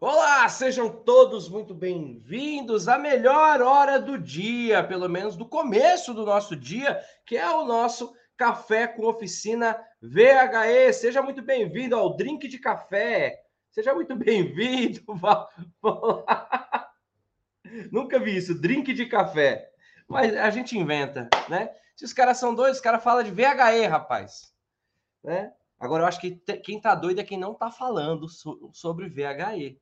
Olá, sejam todos muito bem-vindos à melhor hora do dia, pelo menos do começo do nosso dia, que é o nosso Café com Oficina VHE. Seja muito bem-vindo ao Drink de Café. Seja muito bem-vindo. Nunca vi isso, drink de café. Mas a gente inventa, né? Se os caras são doidos, os caras falam de VHE, rapaz. Né? Agora, eu acho que quem tá doido é quem não tá falando sobre VHE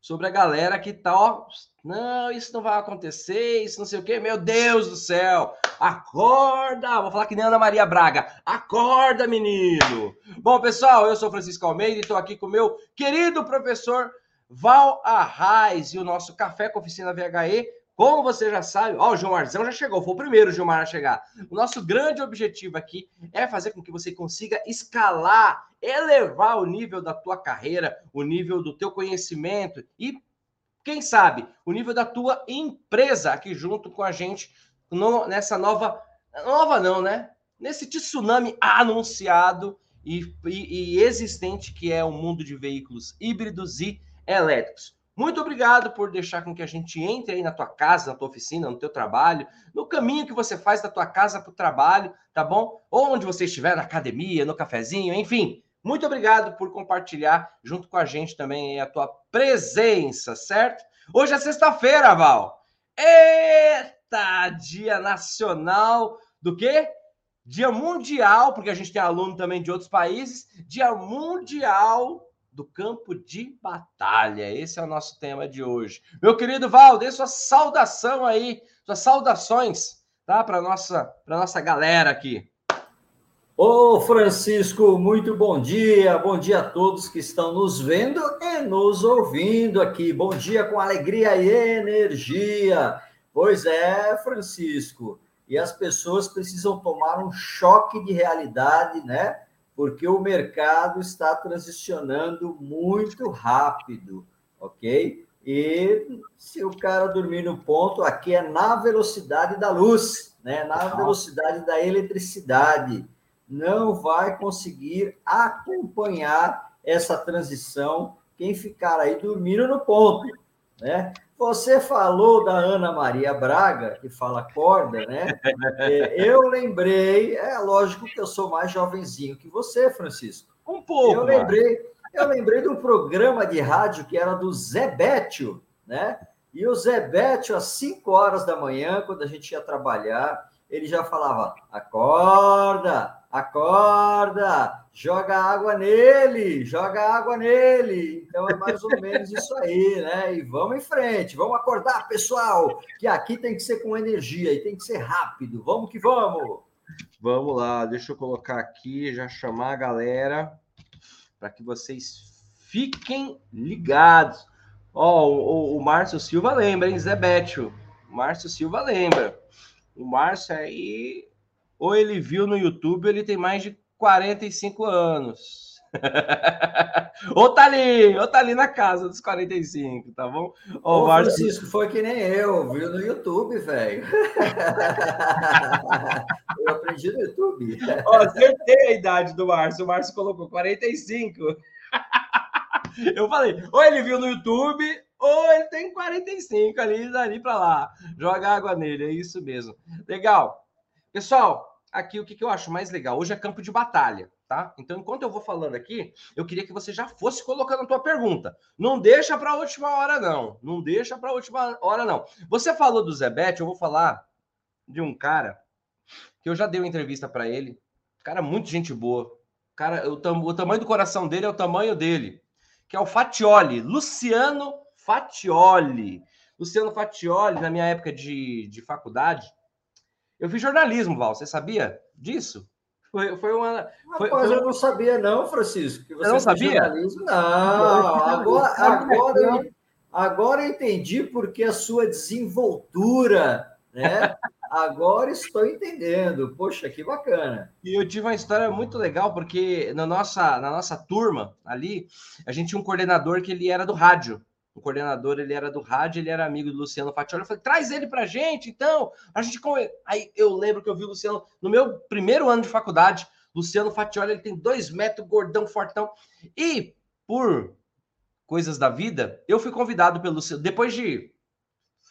sobre a galera que tá, ó, não, isso não vai acontecer, isso não sei o quê, meu Deus do céu, acorda, vou falar que nem Ana Maria Braga, acorda, menino. Bom, pessoal, eu sou Francisco Almeida e estou aqui com o meu querido professor Val Arraes e o nosso Café com Oficina VHE, como você já sabe, ó, o Gilmarzão já chegou, foi o primeiro Gilmar a chegar. O nosso grande objetivo aqui é fazer com que você consiga escalar, elevar o nível da tua carreira, o nível do teu conhecimento e, quem sabe, o nível da tua empresa aqui junto com a gente no, nessa nova, nova não, né? Nesse tsunami anunciado e, e, e existente que é o mundo de veículos híbridos e elétricos. Muito obrigado por deixar com que a gente entre aí na tua casa, na tua oficina, no teu trabalho, no caminho que você faz da tua casa para o trabalho, tá bom? Ou onde você estiver, na academia, no cafezinho, enfim. Muito obrigado por compartilhar junto com a gente também a tua presença, certo? Hoje é sexta-feira, Val. Eita, dia nacional do quê? Dia mundial, porque a gente tem aluno também de outros países, dia mundial do campo de batalha. Esse é o nosso tema de hoje. Meu querido Val, sua saudação aí, suas saudações, tá? Para nossa, para nossa galera aqui. Ô Francisco, muito bom dia, bom dia a todos que estão nos vendo e nos ouvindo aqui. Bom dia com alegria e energia. Pois é, Francisco, e as pessoas precisam tomar um choque de realidade, né? Porque o mercado está transicionando muito rápido, ok? E se o cara dormir no ponto, aqui é na velocidade da luz, né? na velocidade da eletricidade. Não vai conseguir acompanhar essa transição quem ficar aí dormindo no ponto, né? Você falou da Ana Maria Braga, que fala corda, né? É, eu lembrei, é lógico que eu sou mais jovenzinho que você, Francisco. Um pouco. Eu lembrei, eu lembrei de um programa de rádio que era do Zé Bétio, né? E o Zé Bétio, às 5 horas da manhã, quando a gente ia trabalhar, ele já falava: acorda, acorda, joga água nele, joga água nele. Então é mais ou menos isso aí, né? E vamos em frente, vamos acordar, pessoal, que aqui tem que ser com energia e tem que ser rápido. Vamos que vamos. Vamos lá, deixa eu colocar aqui, já chamar a galera para que vocês fiquem ligados. Ó, oh, o, o Márcio Silva lembra, hein, Zé Bétio? Márcio Silva lembra. O Márcio aí, ou ele viu no YouTube, ele tem mais de 45 anos. ou tá ali, ou tá ali na casa dos 45, tá bom? Ô, Ô Márcio... Francisco, foi que nem eu, viu no YouTube, velho. eu aprendi no YouTube. Ó, acertei a idade do Márcio, o Márcio colocou 45. eu falei, ou ele viu no YouTube, ou ele tem 45 ali, dali para lá. Joga água nele, é isso mesmo. Legal. Pessoal, aqui o que, que eu acho mais legal. Hoje é campo de batalha, tá? Então, enquanto eu vou falando aqui, eu queria que você já fosse colocando a tua pergunta. Não deixa para a última hora, não. Não deixa para a última hora, não. Você falou do Zebete, eu vou falar de um cara que eu já dei uma entrevista para ele. Cara, muito gente boa. Cara, o, tam o tamanho do coração dele é o tamanho dele. Que é o Fatioli, Luciano Fatioli. Luciano Fatioli, na minha época de, de faculdade, eu fiz jornalismo, Val. Você sabia disso? Foi, foi uma. Foi, Rapaz, foi... eu não sabia, não, Francisco. Que você não sabia? Jornalismo. Não, agora, agora, eu, agora eu entendi porque a sua desenvoltura, né? Agora estou entendendo. Poxa, que bacana. E eu tive uma história muito legal, porque na nossa, na nossa turma ali, a gente tinha um coordenador que ele era do rádio o coordenador ele era do rádio, ele era amigo do Luciano Fatioli. Eu falei, traz ele pra gente, então. A gente Aí eu lembro que eu vi o Luciano no meu primeiro ano de faculdade. Luciano Fatioli, ele tem dois metros, gordão, fortão. E por coisas da vida, eu fui convidado pelo depois de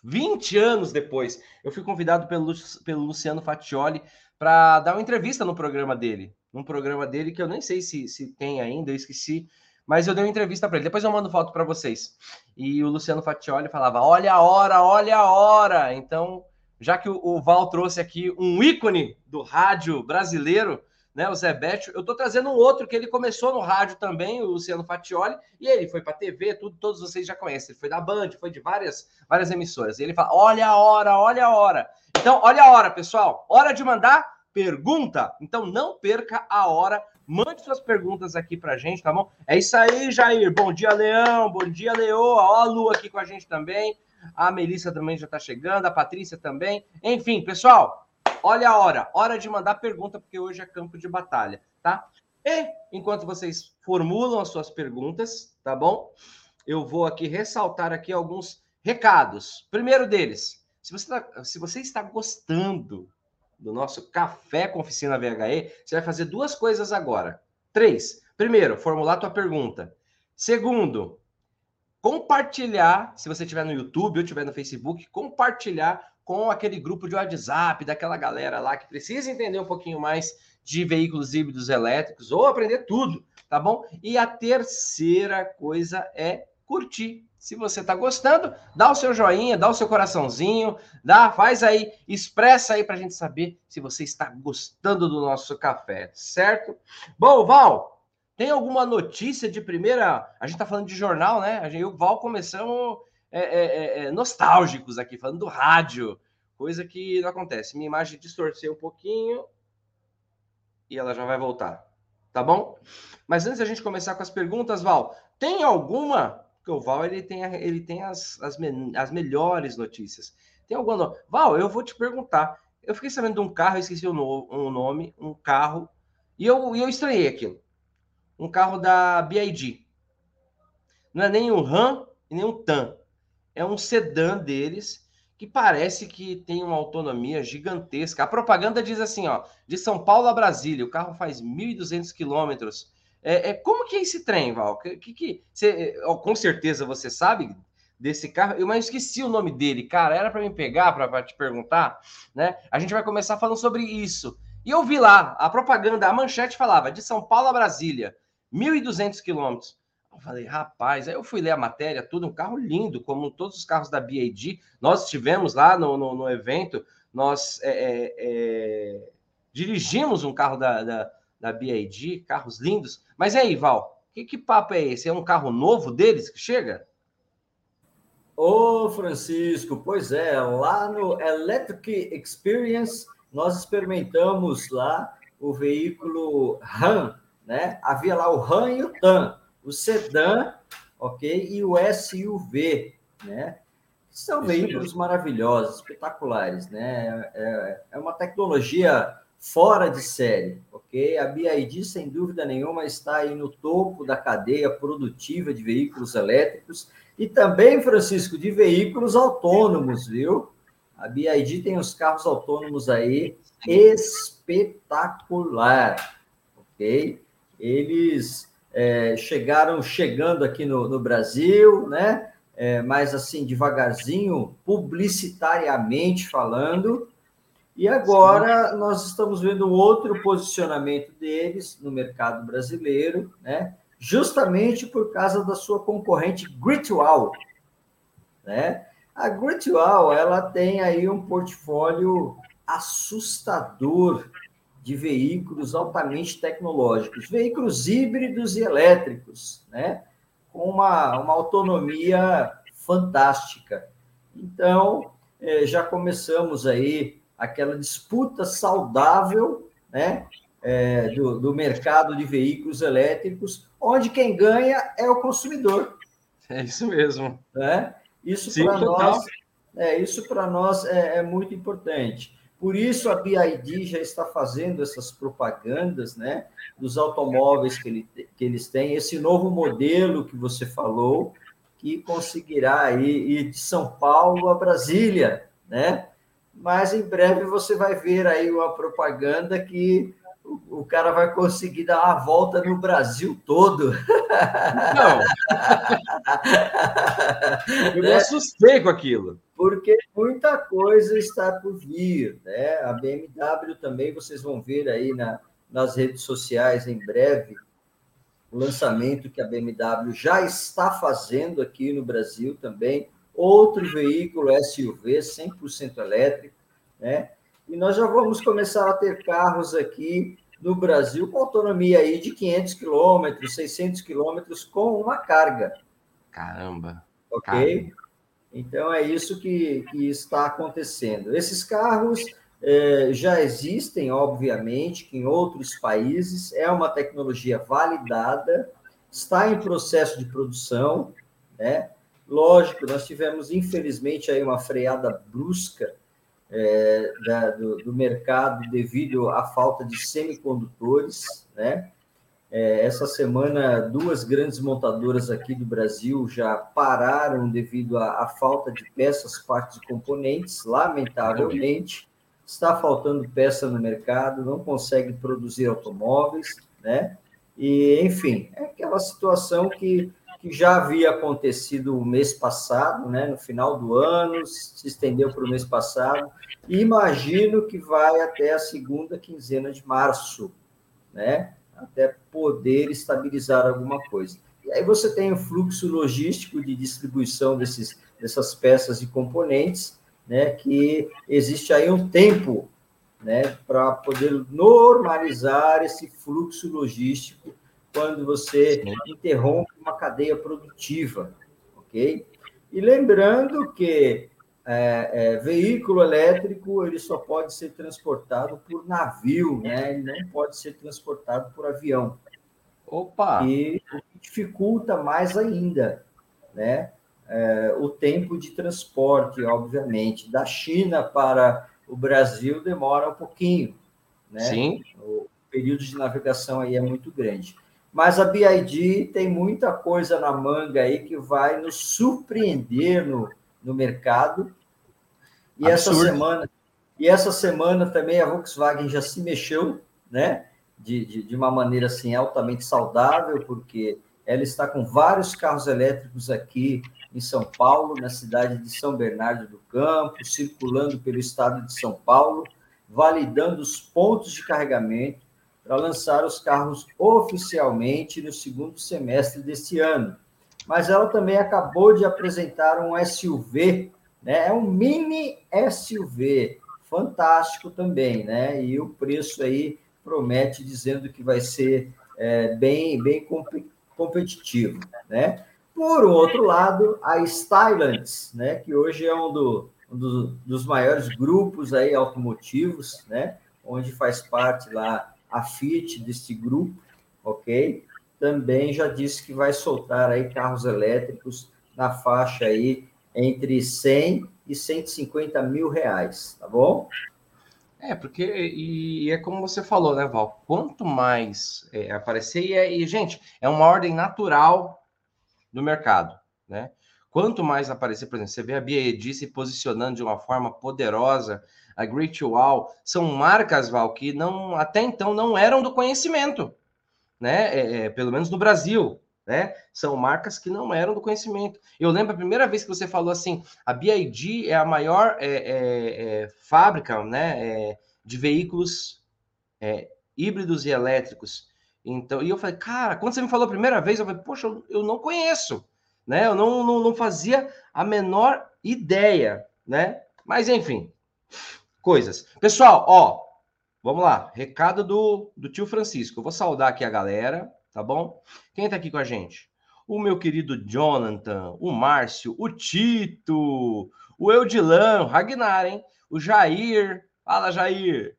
20 anos depois, eu fui convidado pelo, pelo Luciano Fatioli para dar uma entrevista no programa dele. Num programa dele que eu nem sei se, se tem ainda, eu esqueci. Mas eu dei uma entrevista para ele. Depois eu mando foto para vocês. E o Luciano Fatioli falava: Olha a hora, olha a hora. Então, já que o, Val trouxe aqui um ícone do rádio brasileiro, né, o Zé Bétio, eu estou trazendo um outro que ele começou no rádio também, o Luciano Fatioli, e ele foi para TV, tudo, todos vocês já conhecem. Ele foi da Band, foi de várias, várias emissoras. E ele fala: olha a hora, olha a hora. Então, olha a hora, pessoal. Hora de mandar pergunta. Então, não perca a hora. Mande suas perguntas aqui pra gente, tá bom? É isso aí, Jair. Bom dia, Leão. Bom dia, Leoa. Ó, a Lu aqui com a gente também. A Melissa também já está chegando, a Patrícia também. Enfim, pessoal, olha a hora, hora de mandar pergunta, porque hoje é campo de batalha, tá? E enquanto vocês formulam as suas perguntas, tá bom? Eu vou aqui ressaltar aqui alguns recados. Primeiro deles, se você, tá, se você está gostando do nosso café com oficina VHE, você vai fazer duas coisas agora. Três. Primeiro, formular tua pergunta. Segundo, compartilhar, se você estiver no YouTube ou estiver no Facebook, compartilhar com aquele grupo de WhatsApp, daquela galera lá que precisa entender um pouquinho mais de veículos híbridos elétricos ou aprender tudo, tá bom? E a terceira coisa é curtir. Se você está gostando, dá o seu joinha, dá o seu coraçãozinho, dá, faz aí, expressa aí para a gente saber se você está gostando do nosso café, certo? Bom, Val, tem alguma notícia de primeira? A gente está falando de jornal, né? A gente, eu e o Val começamos é, é, é, é, nostálgicos aqui, falando do rádio, coisa que não acontece. Minha imagem distorceu um pouquinho e ela já vai voltar, tá bom? Mas antes da gente começar com as perguntas, Val, tem alguma? Porque o Val ele tem, ele tem as, as, me, as melhores notícias. Tem alguma? Val, eu vou te perguntar. Eu fiquei sabendo de um carro, esqueci o, no, o nome, um carro, e eu, e eu estranhei aquilo um carro da BID. Não é nem um RAM e nem um TAM. É um sedã deles que parece que tem uma autonomia gigantesca. A propaganda diz assim, ó, de São Paulo a Brasília, o carro faz 1.200 quilômetros. É, é, como que é esse trem, Val? Que, que, você, com certeza você sabe desse carro. Eu mas esqueci o nome dele, cara. Era para me pegar para te perguntar, né? A gente vai começar falando sobre isso. E eu vi lá a propaganda, a manchete falava de São Paulo a Brasília. 1.200 quilômetros. Eu falei, rapaz, aí eu fui ler a matéria, tudo, um carro lindo, como todos os carros da BAD. Nós estivemos lá no, no, no evento, nós é, é, é, dirigimos um carro da, da, da BAD, carros lindos. Mas aí, Val, que, que papo é esse? É um carro novo deles que chega? Ô, Francisco, pois é, lá no Electric Experience, nós experimentamos lá o veículo RAM né? Havia lá o RAM e o TAM, o sedã, ok? E o SUV, né? São veículos maravilhosos, espetaculares, né? É, é uma tecnologia fora de série, ok? A BID, sem dúvida nenhuma, está aí no topo da cadeia produtiva de veículos elétricos e também, Francisco, de veículos autônomos, viu? A BID tem os carros autônomos aí espetacular, ok? eles é, chegaram chegando aqui no, no Brasil, né? É, mas assim, devagarzinho, publicitariamente falando. E agora Sim. nós estamos vendo outro posicionamento deles no mercado brasileiro, né? Justamente por causa da sua concorrente Gritwall, né? A Gritwall, ela tem aí um portfólio assustador de veículos altamente tecnológicos, veículos híbridos e elétricos, né? com uma, uma autonomia fantástica. Então, é, já começamos aí aquela disputa saudável né? É, do, do mercado de veículos elétricos, onde quem ganha é o consumidor. É isso mesmo. Né? Isso para nós, é, isso para nós é, é muito importante. Por isso a BID já está fazendo essas propagandas, né, dos automóveis que, ele, que eles têm, esse novo modelo que você falou, que conseguirá ir, ir de São Paulo a Brasília, né? Mas em breve você vai ver aí uma propaganda que o, cara vai conseguir dar uma volta no Brasil todo. Não. Eu me assustei com aquilo. Porque muita coisa está por vir. Né? A BMW também, vocês vão ver aí na, nas redes sociais em breve, o lançamento que a BMW já está fazendo aqui no Brasil também. Outro veículo SUV 100% elétrico, né? E nós já vamos começar a ter carros aqui no Brasil com autonomia aí de 500 quilômetros, 600 quilômetros com uma carga. Caramba! Ok? Caramba. Então é isso que, que está acontecendo. Esses carros é, já existem, obviamente, que em outros países é uma tecnologia validada, está em processo de produção, né? Lógico, nós tivemos, infelizmente, aí uma freada brusca é, da, do, do, mercado devido à falta de semicondutores, né? É, essa semana, duas grandes montadoras aqui do Brasil já pararam devido à, à falta de peças, partes e componentes, lamentavelmente. Está faltando peça no mercado, não consegue produzir automóveis, né? E, enfim, é aquela situação que que já havia acontecido o mês passado, né, no final do ano, se estendeu para o mês passado, e imagino que vai até a segunda quinzena de março, né, até poder estabilizar alguma coisa. E aí você tem o fluxo logístico de distribuição desses, dessas peças e componentes, né, que existe aí um tempo né, para poder normalizar esse fluxo logístico quando você interrompe uma cadeia produtiva, ok? E lembrando que é, é, veículo elétrico ele só pode ser transportado por navio, né? Ele não pode ser transportado por avião. Opa! E dificulta mais ainda, né? É, o tempo de transporte, obviamente, da China para o Brasil demora um pouquinho, né? Sim. O período de navegação aí é muito grande. Mas a BID tem muita coisa na manga aí que vai nos surpreender no, no mercado. E essa semana e essa semana também a Volkswagen já se mexeu, né? De, de, de, uma maneira assim altamente saudável, porque ela está com vários carros elétricos aqui em São Paulo, na cidade de São Bernardo do Campo, circulando pelo estado de São Paulo, validando os pontos de carregamento para lançar os carros oficialmente no segundo semestre deste ano. Mas ela também acabou de apresentar um SUV, né? É um mini SUV, fantástico também, né? E o preço aí promete dizendo que vai ser é, bem, bem competitivo, né? Por outro lado, a Stylantis, né? Que hoje é um, do, um do, dos maiores grupos aí automotivos, né? Onde faz parte lá a Fiat desse grupo, ok? Também já disse que vai soltar aí carros elétricos na faixa aí entre 100 e 150 mil reais, tá bom? É, porque, e é como você falou, né, Val? Quanto mais é, aparecer, e, é, e, gente, é uma ordem natural do mercado, né? Quanto mais aparecer, por exemplo, você vê a BID se posicionando de uma forma poderosa a Great Wall, são marcas, Val, que não, até então não eram do conhecimento, né? É, é, pelo menos no Brasil, né? São marcas que não eram do conhecimento. Eu lembro a primeira vez que você falou assim, a BID é a maior é, é, é fábrica, né? É, de veículos híbridos e elétricos. Então, e eu falei, cara, quando você me falou a primeira vez, eu falei, poxa, eu, eu não conheço, né? Eu não, não, não fazia a menor ideia, né? Mas enfim, coisas. Pessoal, ó, vamos lá. Recado do, do tio Francisco. Eu vou saudar aqui a galera, tá bom? Quem tá aqui com a gente? O meu querido Jonathan, o Márcio, o Tito, o Eudilan, o Ragnar, hein? O Jair. Fala, Jair.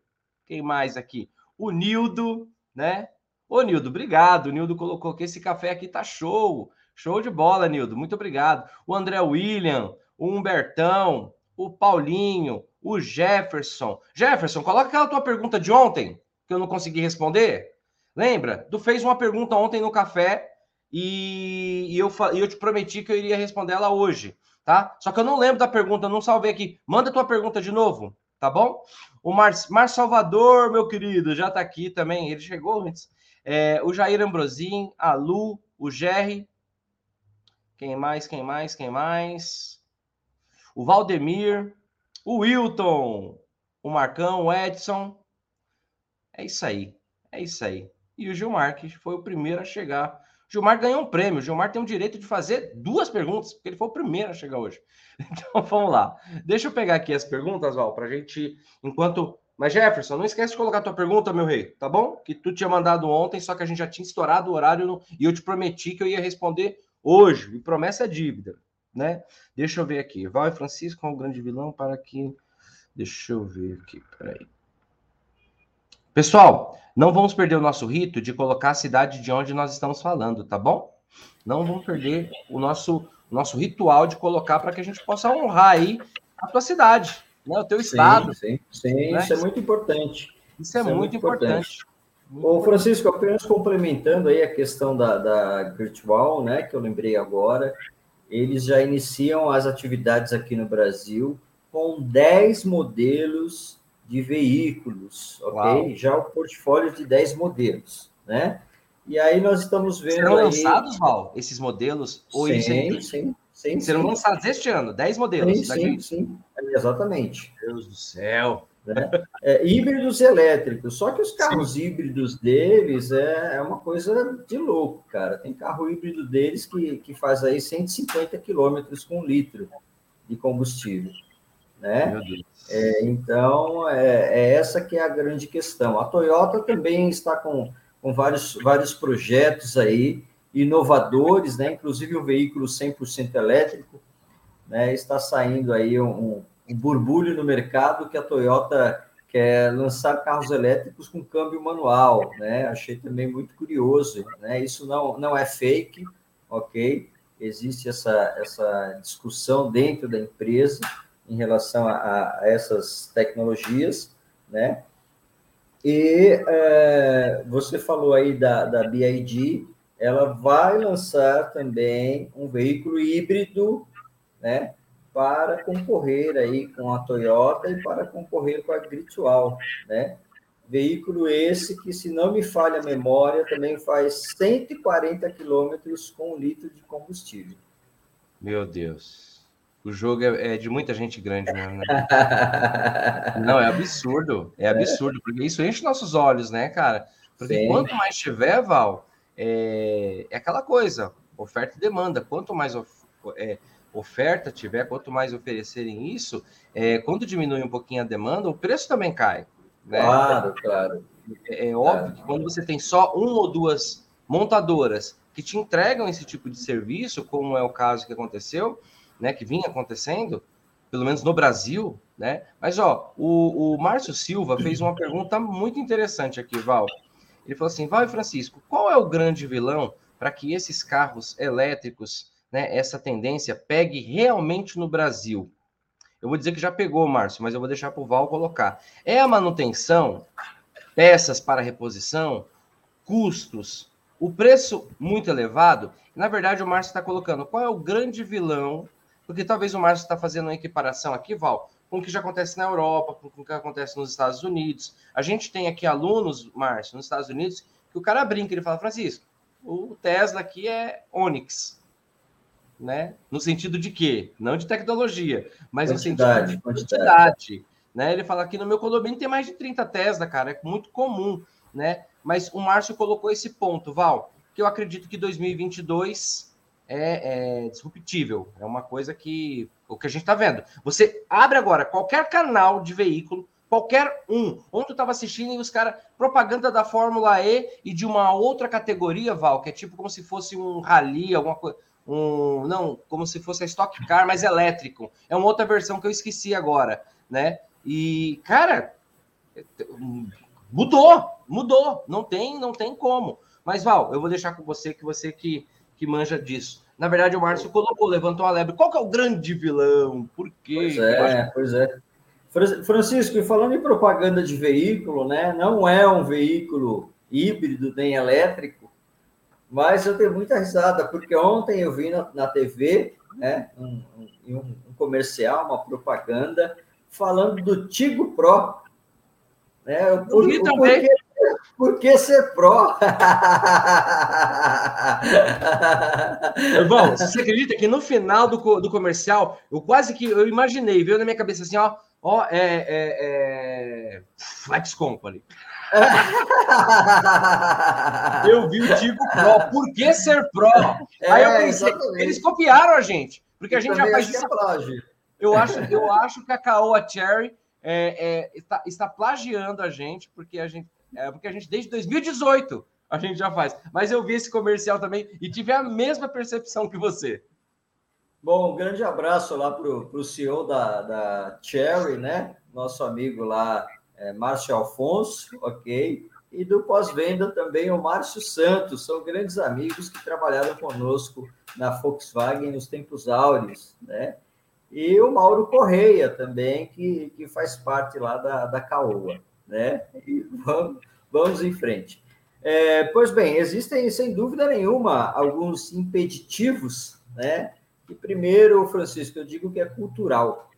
Quem mais aqui? O Nildo, né? Ô, Nildo, obrigado. O Nildo colocou que esse café aqui tá show. Show de bola, Nildo. Muito obrigado. O André William, o Humbertão, o Paulinho, o Jefferson. Jefferson, coloca aquela tua pergunta de ontem, que eu não consegui responder. Lembra? Tu fez uma pergunta ontem no café e, e eu, e eu te prometi que eu iria responder ela hoje, tá? Só que eu não lembro da pergunta, não salvei aqui. Manda tua pergunta de novo. tá bom? O Mar, Mar Salvador, meu querido, já tá aqui também. Ele chegou antes. É, o Jair Ambrosim, a Lu, o Jerry. Quem mais? Quem mais? Quem mais? O Valdemir, o Wilton, o Marcão, o Edson. É isso aí. É isso aí. E o Gilmar, que foi o primeiro a chegar. O Gilmar ganhou um prêmio. O Gilmar tem o direito de fazer duas perguntas, porque ele foi o primeiro a chegar hoje. Então vamos lá. Deixa eu pegar aqui as perguntas, Val, para a gente, enquanto. Mas Jefferson, não esquece de colocar tua pergunta, meu rei, tá bom? Que tu tinha mandado ontem, só que a gente já tinha estourado o horário no... e eu te prometi que eu ia responder hoje. E promessa é dívida, né? Deixa eu ver aqui. Val e Francisco é um grande vilão para que. Deixa eu ver aqui, peraí. Pessoal, não vamos perder o nosso rito de colocar a cidade de onde nós estamos falando, tá bom? Não vamos perder o nosso, nosso ritual de colocar para que a gente possa honrar aí a tua cidade, né? o teu sim, estado. Sim, sim, né? isso é muito importante. Isso é, isso é muito, importante. importante. Ô, Francisco, apenas complementando aí a questão da, da virtual, né, que eu lembrei agora, eles já iniciam as atividades aqui no Brasil com 10 modelos de veículos, ok? Uau. Já o portfólio de 10 modelos, né? E aí nós estamos vendo. Serão aí... lançados, Val, esses modelos? Ou sim, sim, sim, sim. Serão lançados este ano, 10 modelos. Sim, sim, sim, exatamente. Meu Deus do céu. Né? É, híbridos elétricos, só que os carros sim. híbridos deles é, é uma coisa de louco, cara. Tem carro híbrido deles que, que faz aí 150 quilômetros com litro de combustível né? É, então, é, é, essa que é a grande questão. A Toyota também está com, com vários, vários projetos aí, inovadores, né? Inclusive o veículo 100% elétrico, né? Está saindo aí um, burbulho no mercado que a Toyota quer lançar carros elétricos com câmbio manual, né? Achei também muito curioso, né? Isso não, não é fake, ok? Existe essa, essa discussão dentro da empresa, em relação a, a essas tecnologias, né? E é, você falou aí da, da BID, ela vai lançar também um veículo híbrido, né? Para concorrer aí com a Toyota e para concorrer com a Gritual, né? Veículo esse que, se não me falha a memória, também faz 140 quilômetros com um litro de combustível. Meu Deus. O jogo é, é, de muita gente grande mesmo, né? Não, é absurdo. É absurdo, porque isso enche nossos olhos, né, cara? Porque Sim. quanto mais tiver, Val, é, é, aquela coisa, oferta e demanda. Quanto mais of, é, oferta tiver, quanto mais oferecerem isso, é, quando diminui um pouquinho a demanda, o preço também cai. Né? Claro, claro. É, é óbvio claro. que quando você tem só uma ou duas montadoras que te entregam esse tipo de serviço, como é o caso que aconteceu, né, que vinha acontecendo, pelo menos no Brasil, né? Mas ó, o, o Márcio Silva fez uma pergunta muito interessante aqui, Val. Ele falou assim: Val e Francisco, qual é o grande vilão para que esses carros elétricos, né, essa tendência pegue realmente no Brasil? Eu vou dizer que já pegou, Márcio, mas eu vou deixar para o Val colocar. É a manutenção, peças para reposição, custos, o preço muito elevado? Na verdade, o Márcio está colocando qual é o grande vilão porque talvez o Márcio está fazendo uma equiparação aqui, Val, com o que já acontece na Europa, com o que acontece nos Estados Unidos. A gente tem aqui alunos, Márcio, nos Estados Unidos, que o cara brinca, ele fala, Francisco, o Tesla aqui é Onix, né? No sentido de quê? Não de tecnologia, mas quantidade, no sentido de quantidade. quantidade. Né? Ele fala que no meu condomínio tem mais de 30 Tesla, cara, é muito comum, né? Mas o Márcio colocou esse ponto, Val, que eu acredito que 2022 é, é disruptível. É uma coisa que o que a gente está vendo. Você abre agora qualquer canal de veículo, qualquer um. Ontem eu estava assistindo e os caras, propaganda da Fórmula E e de uma outra categoria, Val, que é tipo como se fosse um rally, alguma coisa. Um, não, como se fosse a Stock Car, mas elétrico. É uma outra versão que eu esqueci agora, né? E, cara, mudou, mudou. Não tem, não tem como. Mas, Val, eu vou deixar com você que você que que manja disso. Na verdade, o Márcio colocou, levantou a lebre. Qual que é o grande vilão? Por quê? Pois é, pois é. Francisco, e falando em propaganda de veículo, né? Não é um veículo híbrido nem elétrico, mas eu tenho muita risada, porque ontem eu vi na, na TV né, um, um, um comercial, uma propaganda falando do Tigo Pro. Né? Por, também. Que ser pró? Bom, você acredita que no final do, do comercial, eu quase que eu imaginei, veio na minha cabeça assim, ó, ó, é, é, é... Flex Company. eu vi o tipo Pro. Por que ser Pro? É, Aí eu pensei, exatamente. eles copiaram a gente, porque a gente já faz isso. É eu acho, eu acho que a Caoa Cherry é, é, está, está plagiando a gente, porque a gente, é, porque a gente desde 2018 a gente já faz. Mas eu vi esse comercial também e tive a mesma percepção que você. Bom, um grande abraço lá para o CEO da, da Cherry, né? Nosso amigo lá, é, Márcio Alfonso, ok? E do pós-venda também o Márcio Santos, são grandes amigos que trabalharam conosco na Volkswagen nos tempos áureos, né? E o Mauro Correia também, que, que faz parte lá da, da Caoa, né? E vamos, vamos em frente. É, pois bem, existem, sem dúvida nenhuma, alguns impeditivos, né? E primeiro, Francisco, eu digo que é cultural,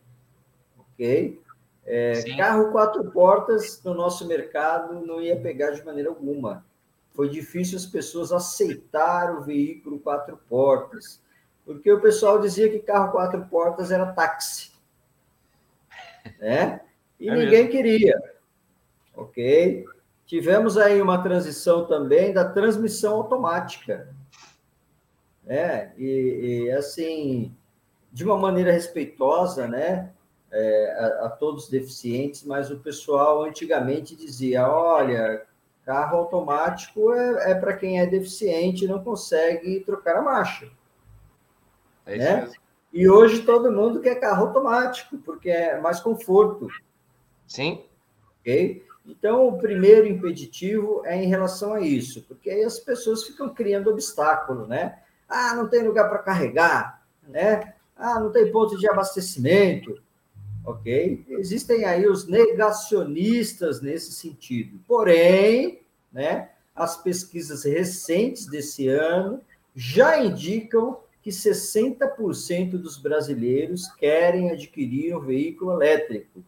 ok? É, carro quatro portas no nosso mercado não ia pegar de maneira alguma. Foi difícil as pessoas aceitar o veículo quatro portas, porque o pessoal dizia que carro quatro portas era táxi, né? E é ninguém mesmo. queria, ok? Tivemos aí uma transição também da transmissão automática, né? E, e assim, de uma maneira respeitosa, né? É, a, a, todos os deficientes, mas o pessoal antigamente dizia: olha, carro automático é, é para quem é deficiente e não consegue trocar a marcha. É né? Mesmo. E hoje todo mundo quer carro automático, porque é mais conforto. Sim. Ok? Então, o primeiro impeditivo é em relação a isso, porque aí as pessoas ficam criando obstáculo, né? Ah, não tem lugar para carregar, né? Ah, não tem ponto de abastecimento, ok? Existem aí os negacionistas nesse sentido. Porém, né, as pesquisas recentes desse ano já indicam que 60% dos brasileiros querem adquirir um veículo elétrico,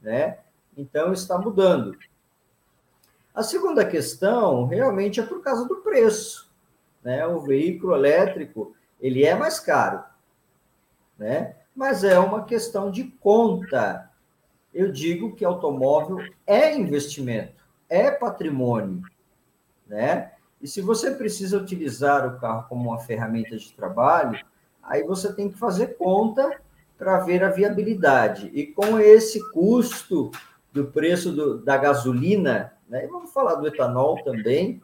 né? Então está mudando. A segunda questão realmente é por causa do preço né? O veículo elétrico, ele é mais caro, né? Mas é uma questão de conta. Eu digo que automóvel é investimento, é patrimônio, né? E se você precisa utilizar o carro como uma ferramenta de trabalho, aí você tem que fazer conta para ver a viabilidade. E com esse custo do preço do, da gasolina, né? E vamos falar do etanol também,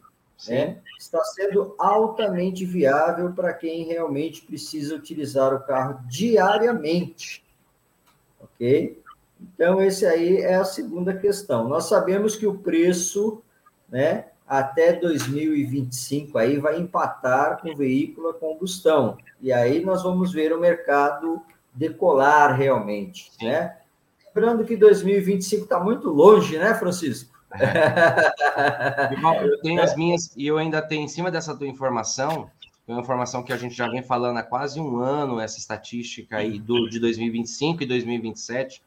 né, está sendo altamente viável para quem realmente precisa utilizar o carro diariamente. Ok? Então, esse aí é a segunda questão. Nós sabemos que o preço, né, até 2025 aí vai empatar com o veículo a combustão. E aí nós vamos ver o mercado decolar realmente, né? Lembrando que 2025 está muito longe, né, Francisco? É. eu tenho as minhas, e eu ainda tenho, em cima dessa tua informação, é uma informação que a gente já vem falando há quase um ano, essa estatística aí do, de 2025 e 2027.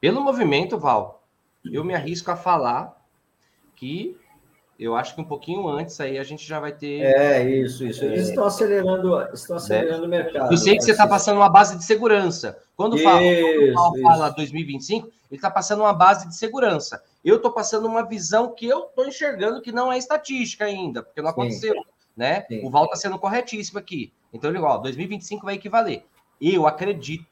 Pelo movimento, Val, eu me arrisco a falar que eu acho que um pouquinho antes aí a gente já vai ter. É, isso, isso. É, estão acelerando, estão acelerando é. o mercado. Eu sei que você está passando uma base de segurança. Quando isso, fala, quando fala 2025, ele está passando uma base de segurança. Eu estou passando uma visão que eu estou enxergando que não é estatística ainda, porque não aconteceu. Sim. Né? Sim. O Val está sendo corretíssimo aqui. Então, igual, 2025 vai equivaler. Eu acredito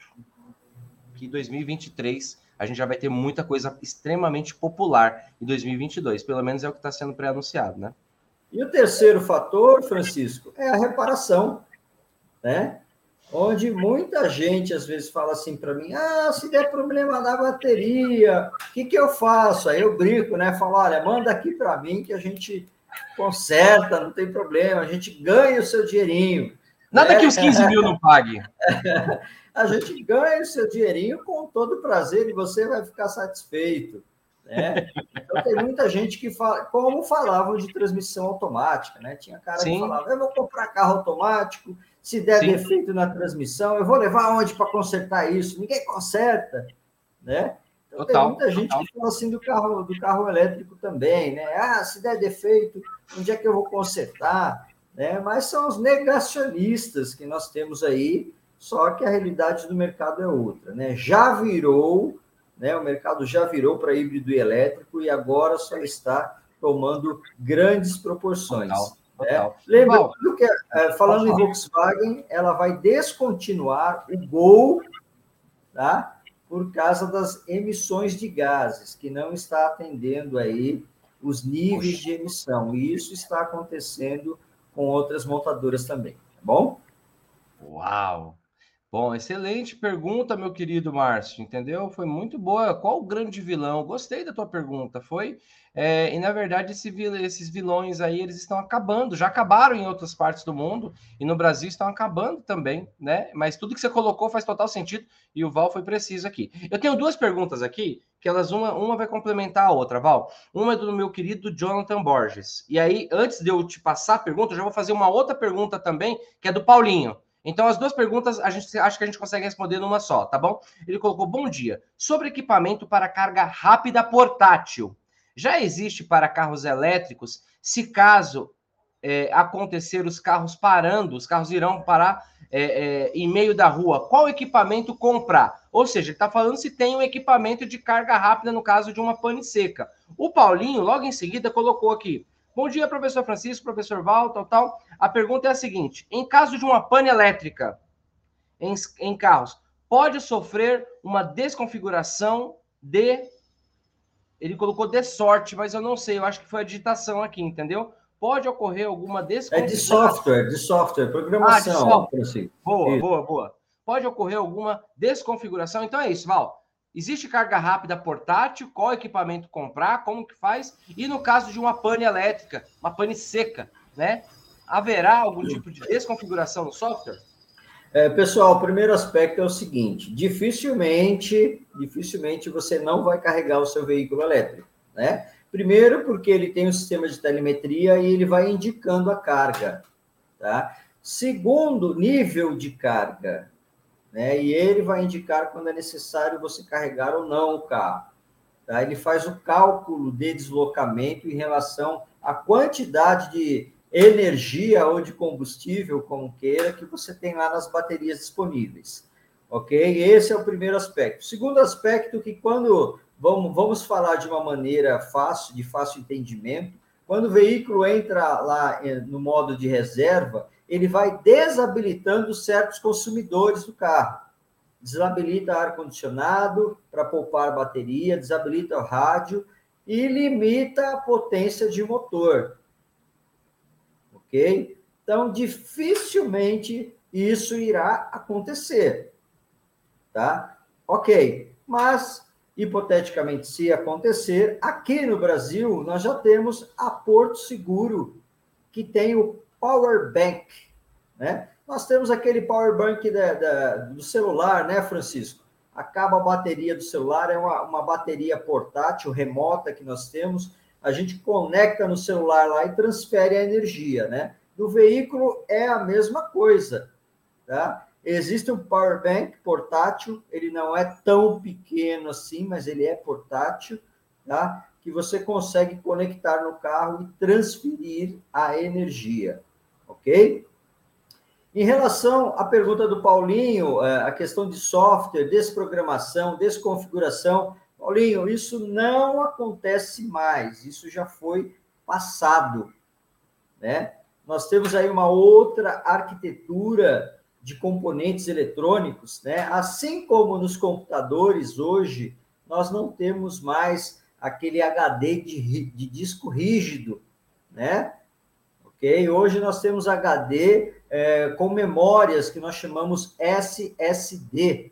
que 2023 a gente já vai ter muita coisa extremamente popular em 2022. Pelo menos é o que está sendo pré-anunciado, né? E o terceiro fator, Francisco, é a reparação, né? Onde muita gente às vezes fala assim para mim: ah, se der problema na bateria, o que, que eu faço? Aí eu brinco, né? Falo: olha, manda aqui para mim que a gente conserta, não tem problema, a gente ganha o seu dinheirinho. Nada é. que os 15 mil não pague. a gente ganha o seu dinheirinho com todo prazer e você vai ficar satisfeito. Né? Então tem muita gente que fala, como falavam de transmissão automática, né? Tinha cara Sim. que falava, eu vou comprar carro automático, se der Sim. defeito na transmissão, eu vou levar onde para consertar isso? Ninguém conserta, né? Então, total, tem muita gente total. que fala assim do carro, do carro elétrico também, né? Ah, se der defeito, onde é que eu vou consertar? Né? Mas são os negacionistas que nós temos aí, só que a realidade do mercado é outra, né? Já virou, né? O mercado já virou para híbrido e elétrico e agora só está tomando grandes proporções. Total, né? Lembrando que, é, falando em Volkswagen, ela vai descontinuar o Gol, tá? por causa das emissões de gases, que não está atendendo aí os níveis Poxa. de emissão. E isso está acontecendo com outras montadoras também, tá bom? Uau! Bom, excelente pergunta, meu querido Márcio, entendeu? Foi muito boa. Qual o grande vilão? Gostei da tua pergunta. Foi, é, e na verdade esse, esses vilões aí eles estão acabando, já acabaram em outras partes do mundo e no Brasil estão acabando também, né? Mas tudo que você colocou faz total sentido e o Val foi preciso aqui. Eu tenho duas perguntas aqui que elas uma, uma vai complementar a outra, Val. Uma é do meu querido Jonathan Borges. E aí, antes de eu te passar a pergunta, eu já vou fazer uma outra pergunta também que é do Paulinho. Então, as duas perguntas a gente acha que a gente consegue responder numa só, tá bom? Ele colocou: Bom dia. Sobre equipamento para carga rápida portátil. Já existe para carros elétricos, se caso é, acontecer os carros parando, os carros irão parar é, é, em meio da rua, qual equipamento comprar? Ou seja, ele está falando se tem um equipamento de carga rápida no caso de uma pane seca. O Paulinho, logo em seguida, colocou aqui: Bom dia, professor Francisco, professor Val, tal, tal. A pergunta é a seguinte: em caso de uma pane elétrica em, em carros, pode sofrer uma desconfiguração de. Ele colocou de sorte, mas eu não sei, eu acho que foi a digitação aqui, entendeu? Pode ocorrer alguma desconfiguração. É de software, de software, programação. Ah, de software. Boa, isso. boa, boa. Pode ocorrer alguma desconfiguração. Então é isso, Val. Existe carga rápida portátil? Qual equipamento comprar? Como que faz? E no caso de uma pane elétrica, uma pane seca, né? Haverá algum tipo de desconfiguração no software? É, pessoal, o primeiro aspecto é o seguinte: dificilmente, dificilmente você não vai carregar o seu veículo elétrico, né? Primeiro, porque ele tem um sistema de telemetria e ele vai indicando a carga, tá? Segundo, nível de carga né? E ele vai indicar quando é necessário você carregar ou não o carro. Tá? Ele faz o cálculo de deslocamento em relação à quantidade de energia ou de combustível, como queira, que você tem lá nas baterias disponíveis. Ok? Esse é o primeiro aspecto. Segundo aspecto que quando vamos, vamos falar de uma maneira fácil, de fácil entendimento, quando o veículo entra lá eh, no modo de reserva, ele vai desabilitando certos consumidores do carro. Desabilita ar-condicionado para poupar bateria, desabilita o rádio e limita a potência de motor. Ok? Então, dificilmente isso irá acontecer. Tá? Ok. Mas, hipoteticamente, se acontecer, aqui no Brasil, nós já temos a Porto Seguro, que tem o power bank, né? Nós temos aquele power bank da, da, do celular, né, Francisco? Acaba a bateria do celular, é uma, uma bateria portátil, remota que nós temos. A gente conecta no celular lá e transfere a energia, né? Do veículo é a mesma coisa, tá? Existe um power bank portátil, ele não é tão pequeno assim, mas ele é portátil, tá? Que você consegue conectar no carro e transferir a energia ok? Em relação à pergunta do Paulinho, é, a questão de software, desprogramação, desconfiguração, Paulinho, isso não acontece mais, isso já foi passado, né? Nós temos aí uma outra arquitetura de componentes eletrônicos, né? Assim como nos computadores hoje, nós não temos mais aquele HD de, de disco rígido, né? Ok? Hoje nós temos HD é, com memórias que nós chamamos SSD,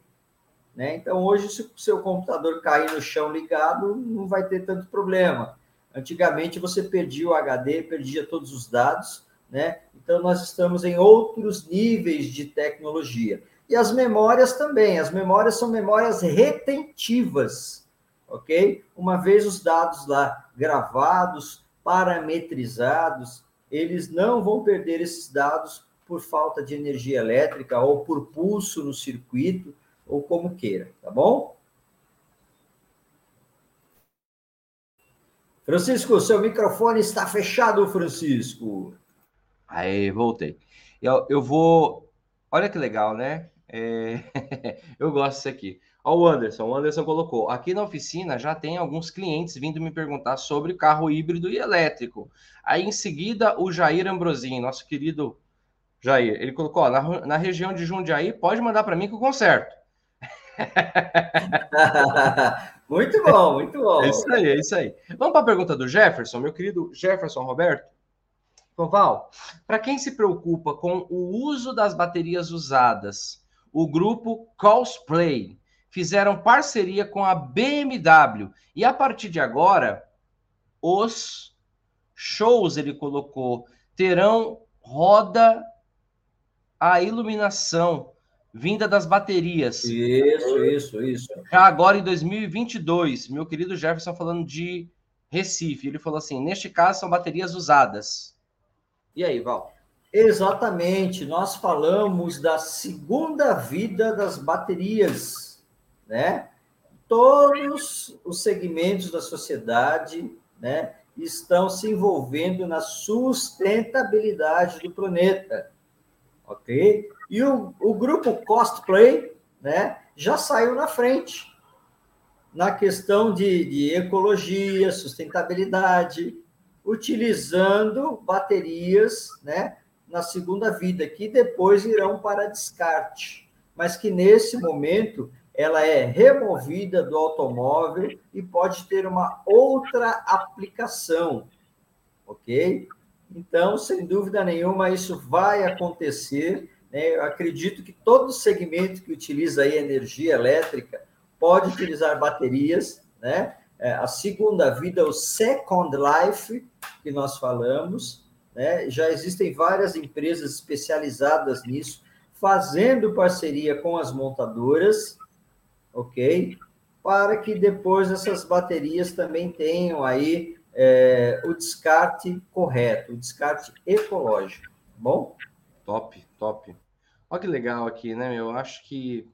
né? Então, hoje, se o seu computador cair no chão ligado, não vai ter tanto problema. Antigamente, você perdia o HD, perdia todos os dados, né? Então, nós estamos em outros níveis de tecnologia. E as memórias também. As memórias são memórias retentivas, ok? Uma vez os dados lá gravados, parametrizados, eles não vão perder esses dados por falta de energia elétrica ou por pulso no circuito, ou como queira, tá bom? Francisco, seu microfone está fechado, Francisco. Aí, voltei. Eu, eu vou. Olha que legal, né? É... eu gosto disso aqui. Ó, o Anderson. O Anderson colocou. Aqui na oficina já tem alguns clientes vindo me perguntar sobre carro híbrido e elétrico. Aí, em seguida, o Jair Ambrosin, nosso querido Jair, ele colocou: ó, na, na região de Jundiaí, pode mandar para mim que eu conserto. muito bom, muito bom. É isso aí, é isso aí. Vamos para a pergunta do Jefferson, meu querido Jefferson Roberto. Val, para quem se preocupa com o uso das baterias usadas, o grupo Cosplay fizeram parceria com a BMW e a partir de agora os shows ele colocou terão roda a iluminação vinda das baterias. Isso, isso, isso. Já agora em 2022, meu querido Jefferson falando de Recife, ele falou assim: neste caso são baterias usadas. E aí, Val? Exatamente, nós falamos da segunda vida das baterias, né? Todos os segmentos da sociedade, né, estão se envolvendo na sustentabilidade do planeta, ok? E o, o grupo Cosplay né, já saiu na frente na questão de, de ecologia, sustentabilidade, utilizando baterias né, na segunda vida, que depois irão para descarte, mas que nesse momento ela é removida do automóvel e pode ter uma outra aplicação, ok? Então, sem dúvida nenhuma, isso vai acontecer né? Eu acredito que todo segmento que utiliza aí energia elétrica pode utilizar baterias, né? É, a segunda vida, o Second Life, que nós falamos, né? já existem várias empresas especializadas nisso, fazendo parceria com as montadoras, ok? Para que depois essas baterias também tenham aí é, o descarte correto, o descarte ecológico, tá bom? Top, top. Olha que legal aqui, né, meu? Eu acho que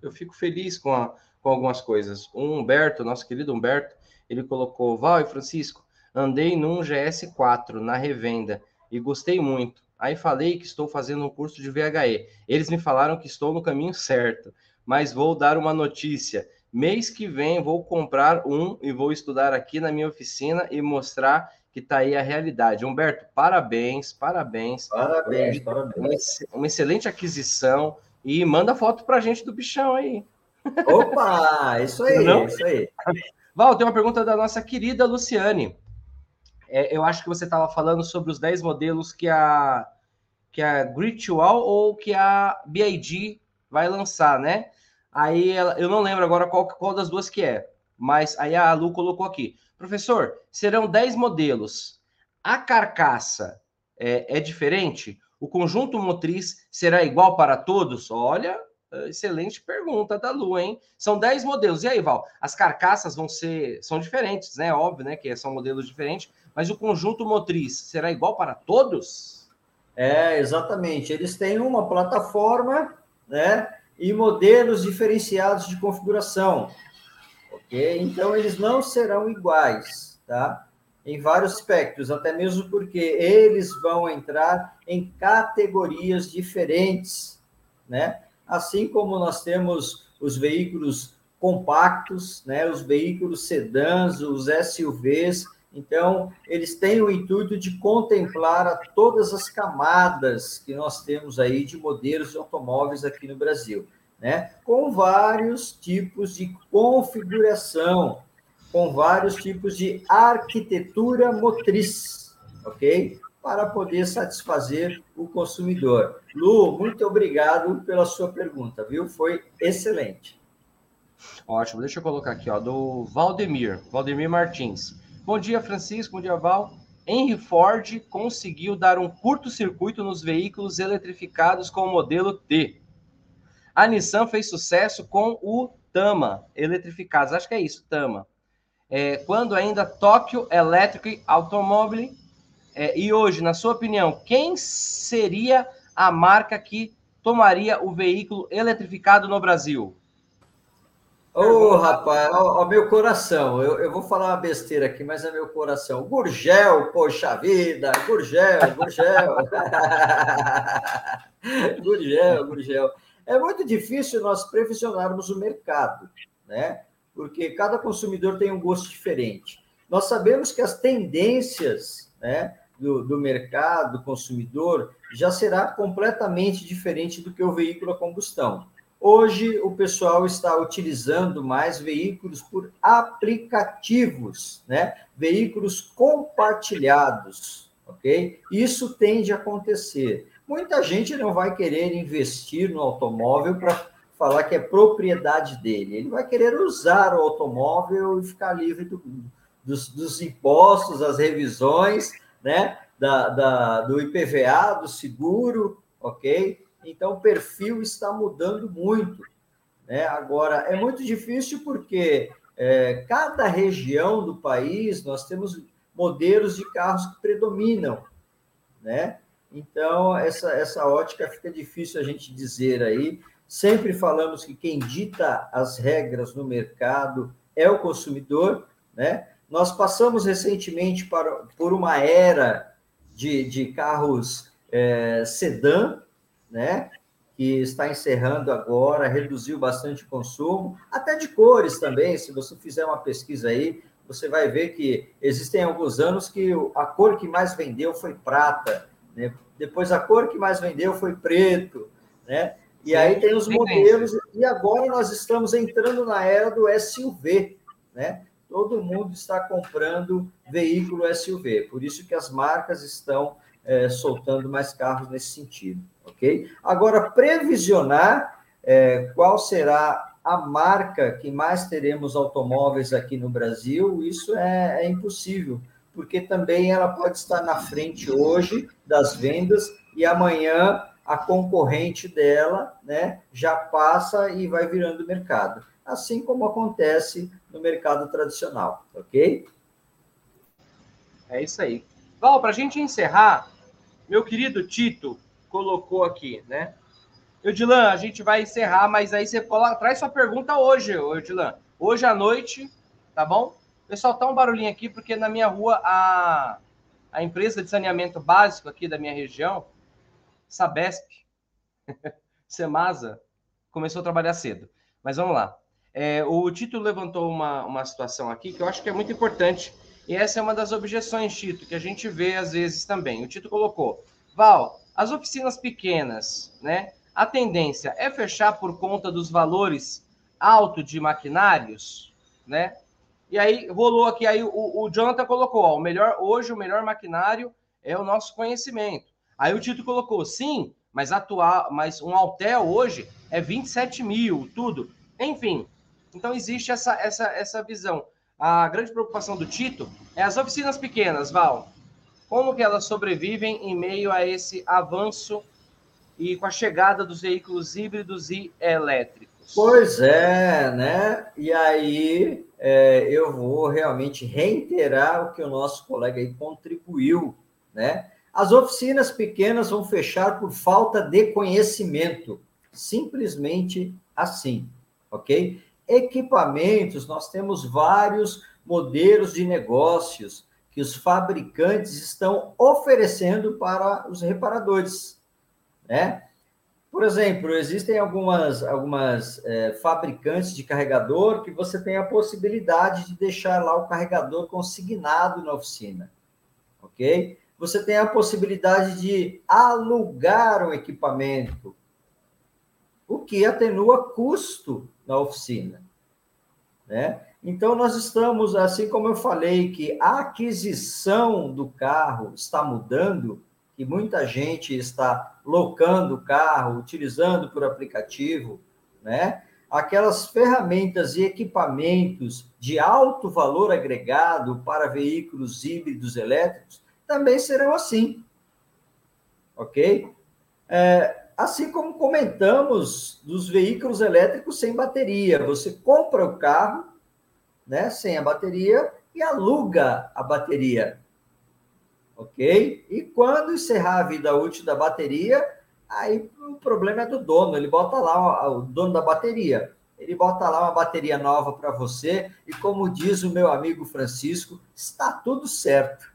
eu fico feliz com, a, com algumas coisas. O Humberto, nosso querido Humberto, ele colocou: Val e Francisco, andei num GS4 na revenda e gostei muito. Aí falei que estou fazendo um curso de VHE. Eles me falaram que estou no caminho certo, mas vou dar uma notícia. Mês que vem vou comprar um e vou estudar aqui na minha oficina e mostrar que está aí a realidade. Humberto, parabéns, parabéns. Parabéns, é, parabéns. Uma, uma, excelente aquisição e manda foto para a gente do bichão aí. Opa, isso aí, Não? isso aí. Val, tem uma pergunta da nossa querida Luciane. É, eu acho que você estava falando sobre os 10 modelos que a, que a Gritual ou que a BID vai lançar, né? Aí ela, eu não lembro agora qual, qual das duas que é, mas aí a Lu colocou aqui. Professor, serão 10 modelos. A carcaça é, é diferente? O conjunto motriz será igual para todos? Olha, excelente pergunta da Lu, hein? São 10 modelos. E aí, Val? As carcaças vão ser são diferentes, né? Óbvio, né? Que são modelos diferentes, mas o conjunto motriz será igual para todos? É, exatamente. Eles têm uma plataforma, né? E modelos diferenciados de configuração ok? Então, eles não serão iguais, tá? Em vários aspectos, até mesmo porque eles vão entrar em categorias diferentes, né? Assim como nós temos os veículos compactos, né? Os veículos sedãs, os SUVs, então, eles têm o intuito de contemplar todas as camadas que nós temos aí de modelos de automóveis aqui no Brasil né? com vários tipos de configuração, com vários tipos de arquitetura motriz, ok? Para poder satisfazer o consumidor. Lu, muito obrigado pela sua pergunta, viu? Foi excelente. Ótimo, deixa eu colocar aqui, ó, do Valdemir, Valdemir Martins. Bom dia, Francisco, bom dia, Val. Henry Ford conseguiu dar um curto-circuito nos veículos eletrificados com o modelo T a Nissan fez sucesso com o Tama, eletrificados. Acho que é isso, Tama. É, quando ainda Tóquio Electric Automobile. É, e hoje, na sua opinião, quem seria a marca que tomaria o veículo eletrificado no Brasil? Ô, oh, rapaz, ó, meu coração, eu, eu vou falar uma besteira aqui, mas é meu coração. Gurgel, poxa vida, Gurgel, Gurgel. Gurgel, Gurgel. É muito difícil nós previsionarmos o mercado, né? Porque cada consumidor tem um gosto diferente. Nós sabemos que as tendências, né, do, do mercado consumidor já será completamente diferente do que o veículo a combustão. Hoje, o pessoal está utilizando mais veículos por aplicativos, né? Veículos compartilhados, ok? Isso tende a acontecer. Muita gente não vai querer investir no automóvel para falar que é propriedade dele. Ele vai querer usar o automóvel e ficar livre do, dos, dos impostos, das revisões, né? Da, da, do IPVA, do seguro, ok? Então, o perfil está mudando muito. Né? Agora, é muito difícil porque é, cada região do país nós temos modelos de carros que predominam, né? Então, essa, essa ótica fica difícil a gente dizer aí. Sempre falamos que quem dita as regras no mercado é o consumidor, né? Nós passamos recentemente para, por uma era de, de carros é, sedã, né? Que está encerrando agora, reduziu bastante o consumo, até de cores também. Se você fizer uma pesquisa aí, você vai ver que existem alguns anos que a cor que mais vendeu foi prata, né? depois a cor que mais vendeu foi preto, né? E aí tem os modelos, e agora nós estamos entrando na era do SUV, né? todo mundo está comprando veículo SUV, por isso que as marcas estão é, soltando mais carros nesse sentido, ok? Agora, previsionar é, qual será a marca que mais teremos automóveis aqui no Brasil, isso é, é impossível, porque também ela pode estar na frente hoje das vendas e amanhã a concorrente dela né, já passa e vai virando mercado assim como acontece no mercado tradicional, ok? É isso aí. Val, para a gente encerrar, meu querido Tito colocou aqui, né? Edilan, a gente vai encerrar, mas aí você coloca, traz sua pergunta hoje, Edilan. Hoje à noite, tá bom? Pessoal, tá um barulhinho aqui, porque na minha rua a, a empresa de saneamento básico aqui da minha região, Sabesp, Semasa, começou a trabalhar cedo. Mas vamos lá. É, o Tito levantou uma, uma situação aqui que eu acho que é muito importante, e essa é uma das objeções, Tito, que a gente vê às vezes também. O Tito colocou, Val, as oficinas pequenas, né? A tendência é fechar por conta dos valores altos de maquinários, né? E aí rolou aqui, aí o, o Jonathan colocou, ó, o melhor, hoje o melhor maquinário é o nosso conhecimento. Aí o Tito colocou, sim, mas atual, mas um Altel hoje é 27 mil, tudo. Enfim, então existe essa, essa, essa visão. A grande preocupação do Tito é as oficinas pequenas, Val. Como que elas sobrevivem em meio a esse avanço e com a chegada dos veículos híbridos e elétricos? Pois é, né? E aí é, eu vou realmente reiterar o que o nosso colega aí contribuiu, né? As oficinas pequenas vão fechar por falta de conhecimento, simplesmente assim, ok? Equipamentos, nós temos vários modelos de negócios que os fabricantes estão oferecendo para os reparadores, né? Por exemplo, existem algumas, algumas é, fabricantes de carregador que você tem a possibilidade de deixar lá o carregador consignado na oficina, ok? Você tem a possibilidade de alugar um equipamento, o que atenua custo na oficina. Né? Então, nós estamos, assim como eu falei, que a aquisição do carro está mudando, que muita gente está locando o carro, utilizando por aplicativo, né? Aquelas ferramentas e equipamentos de alto valor agregado para veículos híbridos elétricos também serão assim, ok? É, Assim como comentamos dos veículos elétricos sem bateria, você compra o carro, né, sem a bateria e aluga a bateria. OK? E quando encerrar a vida útil da bateria, aí o problema é do dono, ele bota lá o dono da bateria. ele bota lá uma bateria nova para você e como diz o meu amigo Francisco, está tudo certo,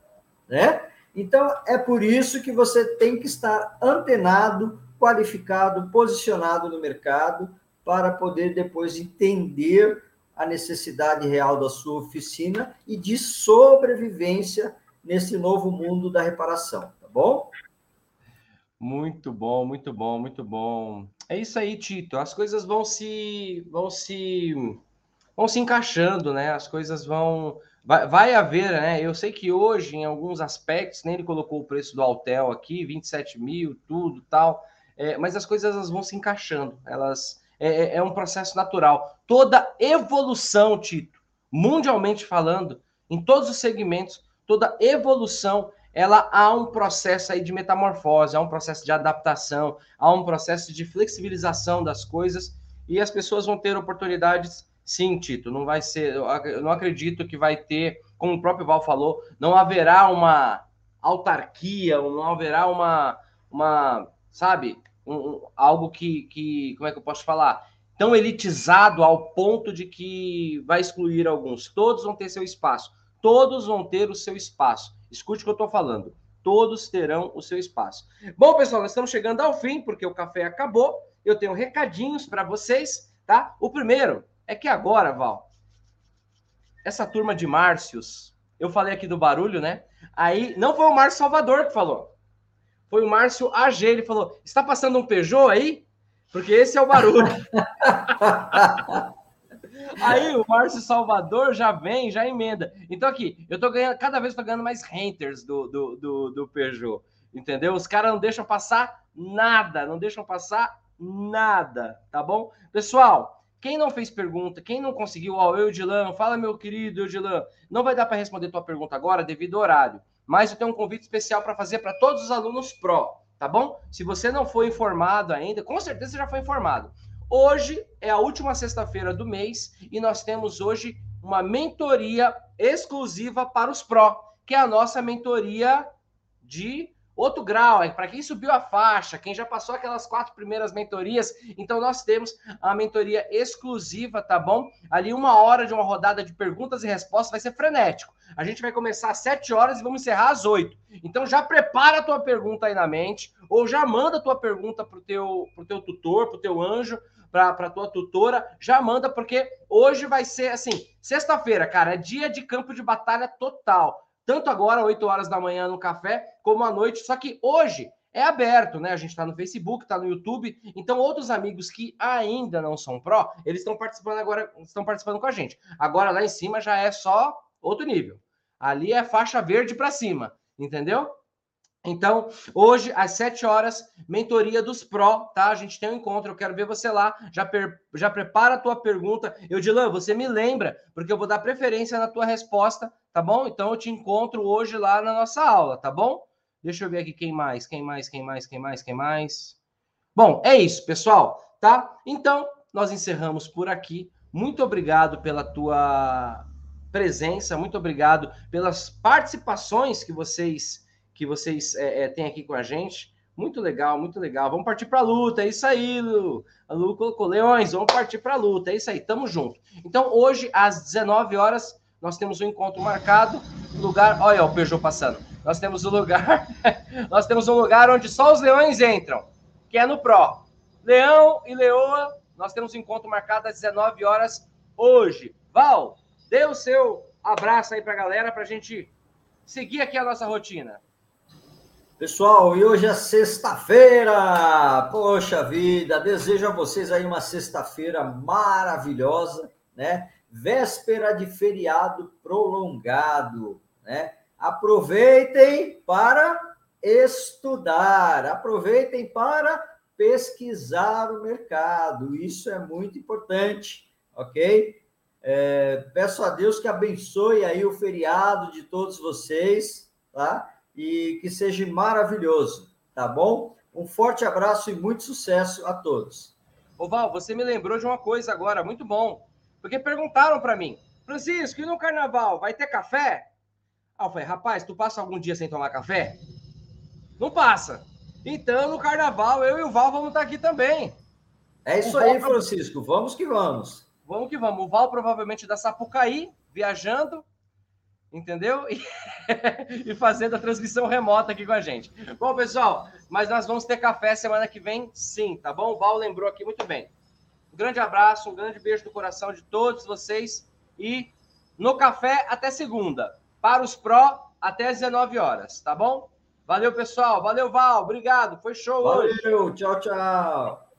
né? Então é por isso que você tem que estar antenado, qualificado, posicionado no mercado para poder depois entender a necessidade real da sua oficina e de sobrevivência nesse novo mundo da reparação, tá bom? Muito bom, muito bom, muito bom. É isso aí, Tito. As coisas vão se vão se vão se encaixando, né? As coisas vão vai, vai haver, né? Eu sei que hoje, em alguns aspectos, nem ele colocou o preço do Altel aqui, 27 mil, tudo tal, é, mas as coisas elas vão se encaixando. Elas é, é, é um processo natural. Toda evolução, Tito, mundialmente falando, em todos os segmentos, toda evolução ela há um processo aí de metamorfose, há um processo de adaptação, há um processo de flexibilização das coisas e as pessoas vão ter oportunidades, sim, Tito. Não vai ser, eu não acredito que vai ter, como o próprio Val falou, não haverá uma autarquia, não haverá uma, uma sabe, um, algo que, que, como é que eu posso falar? Tão elitizado ao ponto de que vai excluir alguns. Todos vão ter seu espaço. Todos vão ter o seu espaço. Escute o que eu estou falando. Todos terão o seu espaço. Bom, pessoal, nós estamos chegando ao fim, porque o café acabou. Eu tenho recadinhos para vocês, tá? O primeiro é que agora, Val, essa turma de Márcios, eu falei aqui do barulho, né? Aí, não foi o Márcio Salvador que falou. Foi o Márcio AG. Ele falou: está passando um Peugeot aí? Porque esse é o barulho. Aí o Márcio Salvador já vem, já emenda. Então aqui, eu tô ganhando, cada vez tô ganhando mais renters do, do, do, do Peugeot. Entendeu? Os caras não deixam passar nada, não deixam passar nada, tá bom? Pessoal, quem não fez pergunta, quem não conseguiu, ó, eu, Dilan, fala meu querido Eudilan, não vai dar para responder tua pergunta agora devido ao horário, mas eu tenho um convite especial para fazer para todos os alunos pró, tá bom? Se você não foi informado ainda, com certeza você já foi informado. Hoje é a última sexta-feira do mês e nós temos hoje uma mentoria exclusiva para os pró, que é a nossa mentoria de outro grau, é para quem subiu a faixa, quem já passou aquelas quatro primeiras mentorias. Então nós temos a mentoria exclusiva, tá bom? Ali uma hora de uma rodada de perguntas e respostas vai ser frenético. A gente vai começar às sete horas e vamos encerrar às oito. Então já prepara a tua pergunta aí na mente ou já manda a tua pergunta pro teu pro teu tutor, pro teu anjo, para tua tutora, já manda, porque hoje vai ser assim, sexta-feira, cara, é dia de campo de batalha total. Tanto agora, 8 horas da manhã no café, como à noite. Só que hoje é aberto, né? A gente está no Facebook, está no YouTube. Então, outros amigos que ainda não são pró, eles estão participando agora, estão participando com a gente. Agora lá em cima já é só outro nível. Ali é faixa verde para cima, entendeu? Então, hoje, às 7 horas, mentoria dos pró, tá? A gente tem um encontro, eu quero ver você lá. Já, per... já prepara a tua pergunta. Eu, Dilan, você me lembra, porque eu vou dar preferência na tua resposta, tá bom? Então, eu te encontro hoje lá na nossa aula, tá bom? Deixa eu ver aqui quem mais, quem mais, quem mais, quem mais, quem mais. Bom, é isso, pessoal, tá? Então, nós encerramos por aqui. Muito obrigado pela tua presença, muito obrigado pelas participações que vocês que vocês é, é, têm aqui com a gente. Muito legal, muito legal. Vamos partir para a luta, é isso aí, Lu. A Lu colocou Leões, vamos partir para a luta, é isso aí, tamo junto. Então, hoje, às 19 horas, nós temos um encontro marcado. Lugar, olha o Peugeot passando. Nós temos um lugar, nós temos um lugar onde só os leões entram, que é no Pro. Leão e Leoa, nós temos um encontro marcado às 19 horas hoje. Val, dê o seu abraço aí para a galera para a gente seguir aqui a nossa rotina. Pessoal, e hoje é sexta-feira. Poxa vida, desejo a vocês aí uma sexta-feira maravilhosa, né? Véspera de feriado prolongado, né? Aproveitem para estudar, aproveitem para pesquisar o mercado. Isso é muito importante, ok? É, peço a Deus que abençoe aí o feriado de todos vocês, tá? e que seja maravilhoso, tá bom? Um forte abraço e muito sucesso a todos. Ô Val, você me lembrou de uma coisa agora, muito bom. Porque perguntaram para mim, Francisco, e no carnaval vai ter café? Ah, eu falei, rapaz, tu passa algum dia sem tomar café? Não passa. Então, no carnaval, eu e o Val vamos estar aqui também. É isso aí, Francisco. Vamos que vamos. Vamos que vamos. O Val provavelmente da Sapucaí, viajando, entendeu? E, e fazendo a transmissão remota aqui com a gente. Bom, pessoal, mas nós vamos ter café semana que vem, sim, tá bom? O Val lembrou aqui muito bem. Um grande abraço, um grande beijo do coração de todos vocês e no café até segunda. Para os pró, até às 19 horas, tá bom? Valeu, pessoal. Valeu, Val. Obrigado. Foi show Valeu. Hoje. Tchau, tchau.